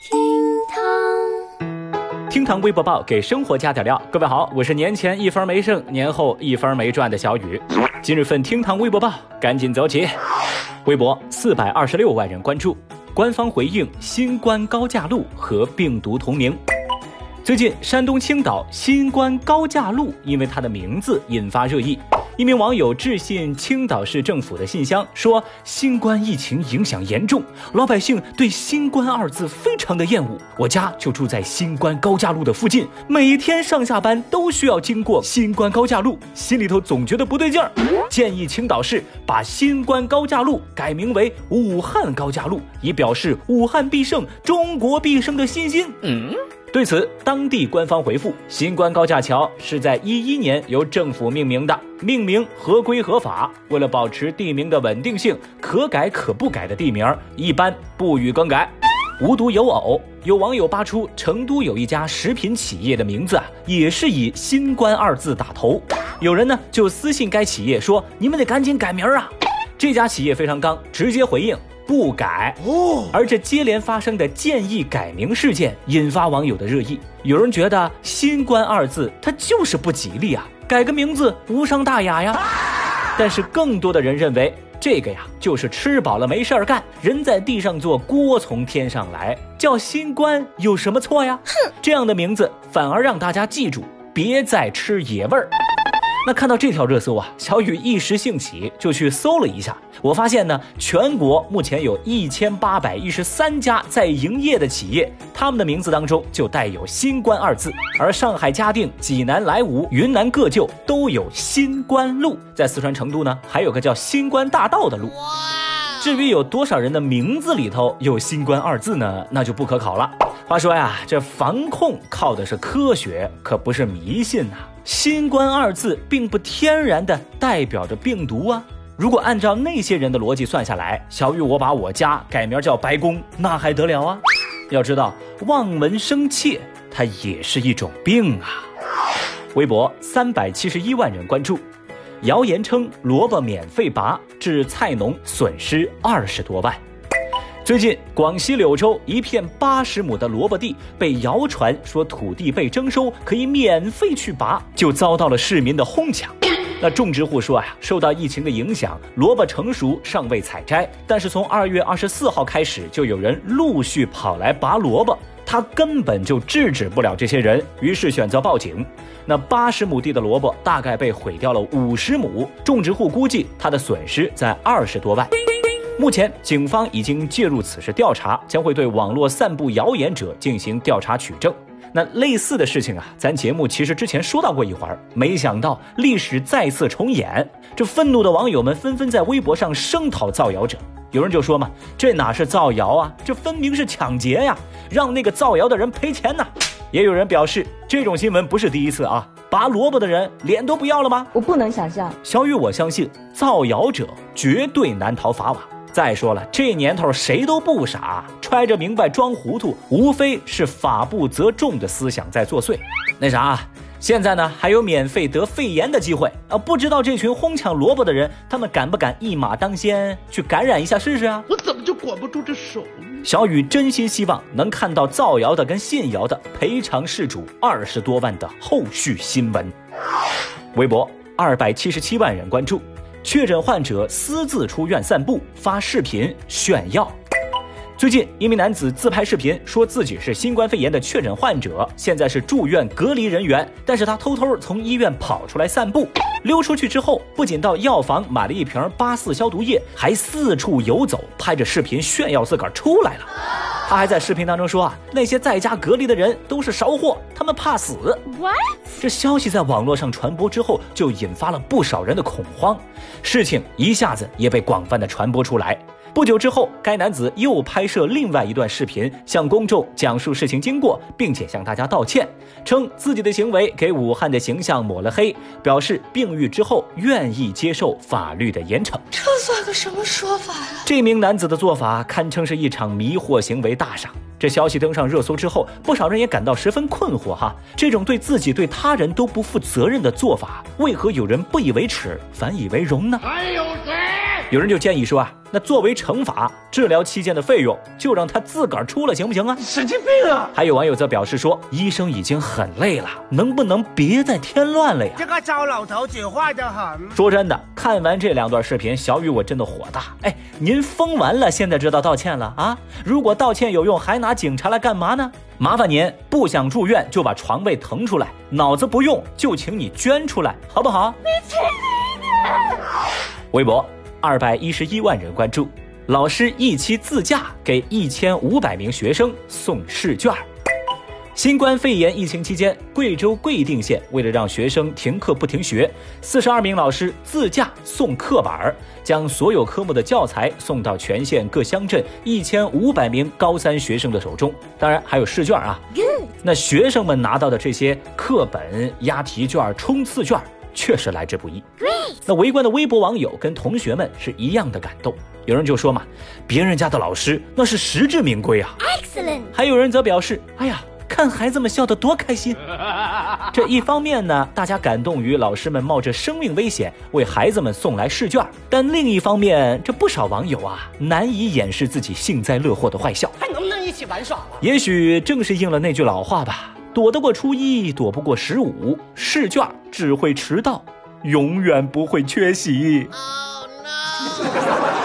厅堂，厅堂微博报给生活加点料。各位好，我是年前一分没剩，年后一分没赚的小雨。今日份厅堂微博报，赶紧走起！微博四百二十六万人关注，官方回应新冠高架路和病毒同名。最近，山东青岛新冠高架路因为它的名字引发热议。一名网友致信青岛市政府的信箱，说新冠疫情影响严重，老百姓对“新冠”二字非常的厌恶。我家就住在新冠高架路的附近，每天上下班都需要经过新冠高架路，心里头总觉得不对劲儿。建议青岛市把新冠高架路改名为武汉高架路，以表示武汉必胜、中国必胜的信心。嗯。对此，当地官方回复：新冠高架桥是在一一年由政府命名的，命名合规合法。为了保持地名的稳定性，可改可不改的地名一般不予更改。无独有偶，有网友扒出成都有一家食品企业的名字啊，也是以“新冠”二字打头。有人呢就私信该企业说：“你们得赶紧改名啊！”这家企业非常刚，直接回应。不改哦，而这接连发生的建议改名事件引发网友的热议。有人觉得“新冠”二字它就是不吉利啊，改个名字无伤大雅呀。但是更多的人认为，这个呀就是吃饱了没事儿干，人在地上坐，锅从天上来，叫“新冠”有什么错呀？哼，这样的名字反而让大家记住，别再吃野味儿。那看到这条热搜啊，小雨一时兴起就去搜了一下，我发现呢，全国目前有一千八百一十三家在营业的企业，他们的名字当中就带有“新冠”二字，而上海嘉定、济南莱芜、云南个旧都有“新冠路”，在四川成都呢，还有个叫“新冠大道”的路。至于有多少人的名字里头有“新冠”二字呢？那就不可考了。话说呀，这防控靠的是科学，可不是迷信呐。新冠二字并不天然的代表着病毒啊！如果按照那些人的逻辑算下来，小雨我把我家改名叫白宫，那还得了啊？要知道，望闻生怯，它也是一种病啊！微博三百七十一万人关注，谣言称萝卜免费拔，致菜农损失二十多万。最近，广西柳州一片八十亩的萝卜地被谣传说土地被征收，可以免费去拔，就遭到了市民的哄抢。那种植户说呀，受到疫情的影响，萝卜成熟尚未采摘，但是从二月二十四号开始，就有人陆续跑来拔萝卜，他根本就制止不了这些人，于是选择报警。那八十亩地的萝卜大概被毁掉了五十亩，种植户估计他的损失在二十多万。目前，警方已经介入此事调查，将会对网络散布谣言者进行调查取证。那类似的事情啊，咱节目其实之前说到过一回，没想到历史再次重演。这愤怒的网友们纷纷在微博上声讨造谣者，有人就说嘛，这哪是造谣啊，这分明是抢劫呀，让那个造谣的人赔钱呐。也有人表示，这种新闻不是第一次啊，拔萝卜的人脸都不要了吗？我不能想象。小雨，我相信造谣者绝对难逃法网。再说了，这年头谁都不傻，揣着明白装糊涂，无非是法不责众的思想在作祟。那啥，现在呢还有免费得肺炎的机会啊！不知道这群哄抢萝卜的人，他们敢不敢一马当先去感染一下试试啊？我怎么就管不住这手呢？小雨真心希望能看到造谣的跟信谣的赔偿事主二十多万的后续新闻。微博二百七十七万人关注。确诊患者私自出院散步，发视频炫耀。最近，一名男子自拍视频，说自己是新冠肺炎的确诊患者，现在是住院隔离人员。但是他偷偷从医院跑出来散步，溜出去之后，不仅到药房买了一瓶八四消毒液，还四处游走，拍着视频炫耀自个儿出来了。他还在视频当中说啊，那些在家隔离的人都是勺货，他们怕死。What？这消息在网络上传播之后，就引发了不少人的恐慌，事情一下子也被广泛的传播出来。不久之后，该男子又拍摄另外一段视频，向公众讲述事情经过，并且向大家道歉，称自己的行为给武汉的形象抹了黑，表示病愈之后愿意接受法律的严惩。这算个什么说法呀？这名男子的做法堪称是一场迷惑行为大赏。这消息登上热搜之后，不少人也感到十分困惑哈，这种对自己对他人都不负责任的做法，为何有人不以为耻，反以为荣呢？还有谁？有人就建议说啊。那作为惩罚，治疗期间的费用就让他自个儿出了，行不行啊？神经病啊！还有网友则表示说，医生已经很累了，能不能别再添乱了呀？这个糟老头子坏得很。说真的，看完这两段视频，小雨我真的火大。哎，您疯完了，现在知道道歉了啊？如果道歉有用，还拿警察来干嘛呢？麻烦您不想住院就把床位腾出来，脑子不用就请你捐出来，好不好？你去你的！微博。二百一十一万人关注，老师一期自驾给一千五百名学生送试卷。新冠肺炎疫情期间，贵州贵定县为了让学生停课不停学，四十二名老师自驾送课本，将所有科目的教材送到全县各乡镇一千五百名高三学生的手中。当然还有试卷啊。那学生们拿到的这些课本、押题卷、冲刺卷。确实来之不易。那围观的微博网友跟同学们是一样的感动。有人就说嘛，别人家的老师那是实至名归啊。Excellent。还有人则表示，哎呀，看孩子们笑得多开心。这一方面呢，大家感动于老师们冒着生命危险为孩子们送来试卷；但另一方面，这不少网友啊难以掩饰自己幸灾乐祸的坏笑。还能不能一起玩耍了？也许正是应了那句老话吧。躲得过初一，躲不过十五。试卷只会迟到，永远不会缺席。Oh no！